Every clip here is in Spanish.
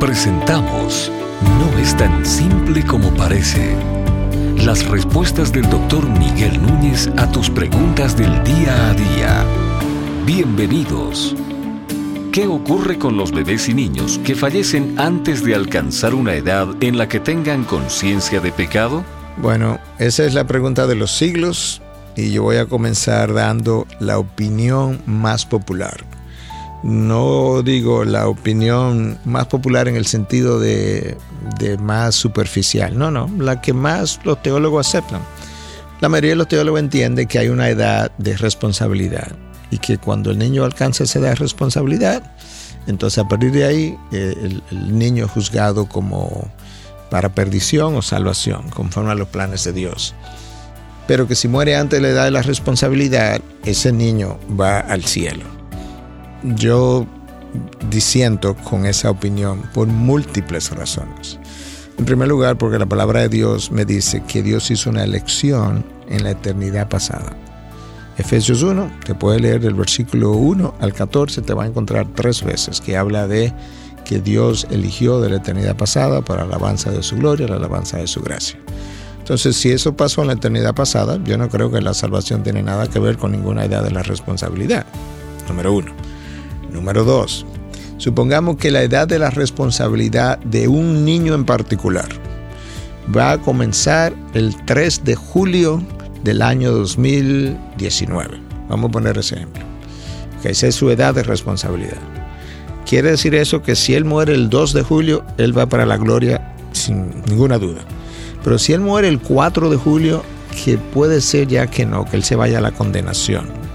Presentamos No es tan simple como parece. Las respuestas del doctor Miguel Núñez a tus preguntas del día a día. Bienvenidos. ¿Qué ocurre con los bebés y niños que fallecen antes de alcanzar una edad en la que tengan conciencia de pecado? Bueno, esa es la pregunta de los siglos y yo voy a comenzar dando la opinión más popular. No digo la opinión más popular en el sentido de, más superficial, no, no, la que más los teólogos aceptan. La mayoría de los teólogos entiende que hay una edad de responsabilidad y que cuando el niño alcanza esa edad de responsabilidad, entonces a partir de ahí eh, el, el niño es juzgado como para perdición o salvación, conforme a los planes de Dios pero que si muere antes de la edad de la responsabilidad, ese niño va al cielo. Yo disiento con esa opinión por múltiples razones. En primer lugar, porque la palabra de Dios me dice que Dios hizo una elección en la eternidad pasada. Efesios 1, te puede leer del versículo 1 al 14, te va a encontrar tres veces que habla de que Dios eligió de la eternidad pasada para la alabanza de su gloria, la alabanza de su gracia. Entonces, si eso pasó en la eternidad pasada, yo no creo que la salvación tiene nada que ver con ninguna idea de la responsabilidad. Número uno. Número dos. Supongamos que la edad de la responsabilidad de un niño en particular va a comenzar el 3 de julio del año 2019. Vamos a poner ese ejemplo. Que esa es su edad de responsabilidad. Quiere decir eso que si él muere el 2 de julio, él va para la gloria sin ninguna duda. Pero si él muere el 4 de julio, que puede ser ya que no, que él se vaya a la condenación.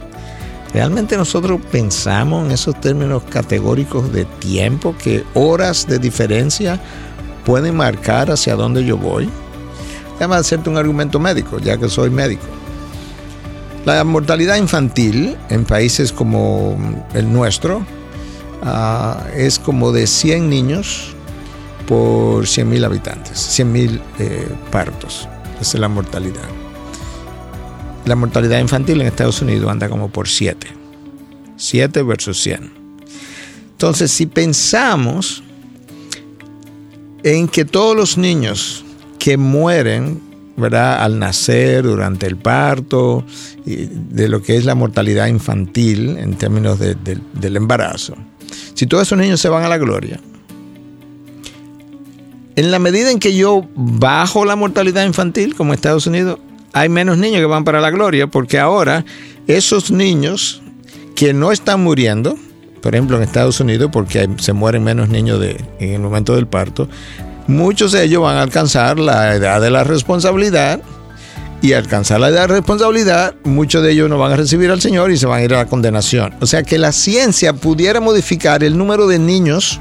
¿Realmente nosotros pensamos en esos términos categóricos de tiempo, que horas de diferencia pueden marcar hacia dónde yo voy? Déjame hacerte un argumento médico, ya que soy médico. La mortalidad infantil en países como el nuestro ah, es como de 100 niños por 100.000 habitantes, 100.000 eh, partos. Esa es la mortalidad. La mortalidad infantil en Estados Unidos anda como por 7. 7 versus 100. Entonces, si pensamos en que todos los niños que mueren ¿verdad? al nacer, durante el parto, de lo que es la mortalidad infantil en términos del embarazo, si todos esos niños se van a la gloria, en la medida en que yo bajo la mortalidad infantil, como Estados Unidos, hay menos niños que van para la gloria, porque ahora esos niños que no están muriendo, por ejemplo en Estados Unidos, porque se mueren menos niños en el momento del parto, muchos de ellos van a alcanzar la edad de la responsabilidad y alcanzar la edad de responsabilidad, muchos de ellos no van a recibir al Señor y se van a ir a la condenación. O sea que la ciencia pudiera modificar el número de niños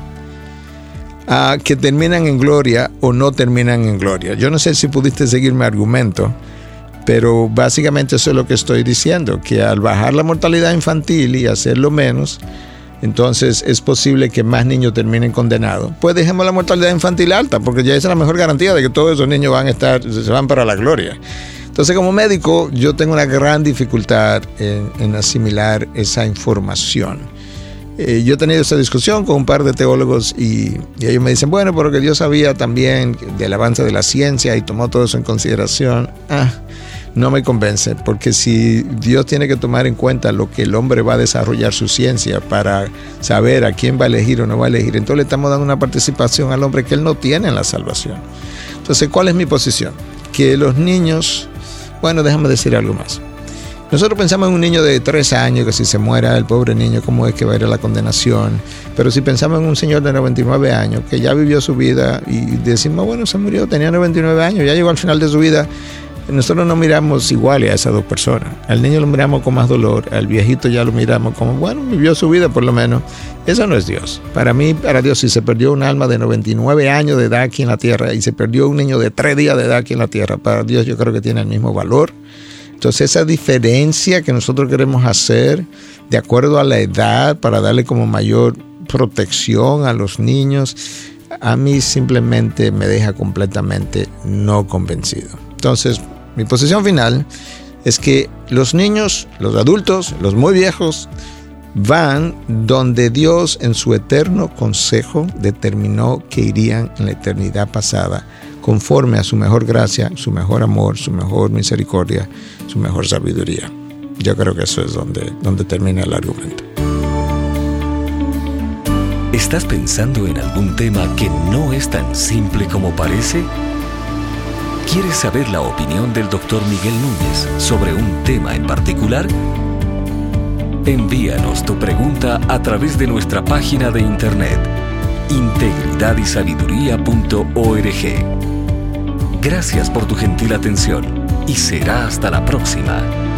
que terminan en gloria o no terminan en gloria. Yo no sé si pudiste seguir mi argumento, pero básicamente eso es lo que estoy diciendo, que al bajar la mortalidad infantil y hacerlo menos, entonces es posible que más niños terminen condenados. Pues dejemos la mortalidad infantil alta, porque ya esa es la mejor garantía de que todos esos niños van a estar, se van para la gloria. Entonces, como médico, yo tengo una gran dificultad en asimilar esa información. Eh, yo he tenido esa discusión con un par de teólogos y, ellos me dicen, bueno, porque Dios sabía también del avance de la ciencia y tomó todo eso en consideración. Ah, no me convence, porque si Dios tiene que tomar en cuenta lo que el hombre va a desarrollar su ciencia para saber a quién va a elegir o no va a elegir, entonces le estamos dando una participación al hombre que él no tiene en la salvación. Entonces, ¿cuál es mi posición? Que los niños, bueno, déjame decir algo más. Nosotros pensamos en un niño de tres años que si se muera el pobre niño, ¿cómo es que va a ir a la condenación? Pero si pensamos en un señor de 99 años que ya vivió su vida y decimos, bueno, se murió, tenía 99 años, ya llegó al final de su vida, nosotros no miramos igual a esas dos personas. Al niño lo miramos con más dolor, al viejito ya lo miramos como, bueno, vivió su vida por lo menos. Eso no es Dios. Para mí, para Dios, si se perdió un alma de 99 años de edad aquí en la tierra y se perdió un niño de tres días de edad aquí en la tierra, para Dios yo creo que tiene el mismo valor entonces esa diferencia que nosotros queremos hacer de acuerdo a la edad para darle como mayor protección a los niños, a mí simplemente me deja completamente no convencido. Entonces, mi posición final es que los niños, los adultos, los muy viejos, van donde Dios en su eterno consejo determinó que irían en la eternidad pasada, conforme a su mejor gracia, su mejor amor, su mejor misericordia, su mejor sabiduría. Yo creo que eso es donde, donde termina el argumento. ¿Estás pensando en algún tema que no es tan simple como parece? ¿Quieres saber la opinión del doctor Miguel Núñez sobre un tema en particular? Envíanos tu pregunta a través de nuestra página de internet integridadysabiduría.org. Gracias por tu gentil atención y será hasta la próxima.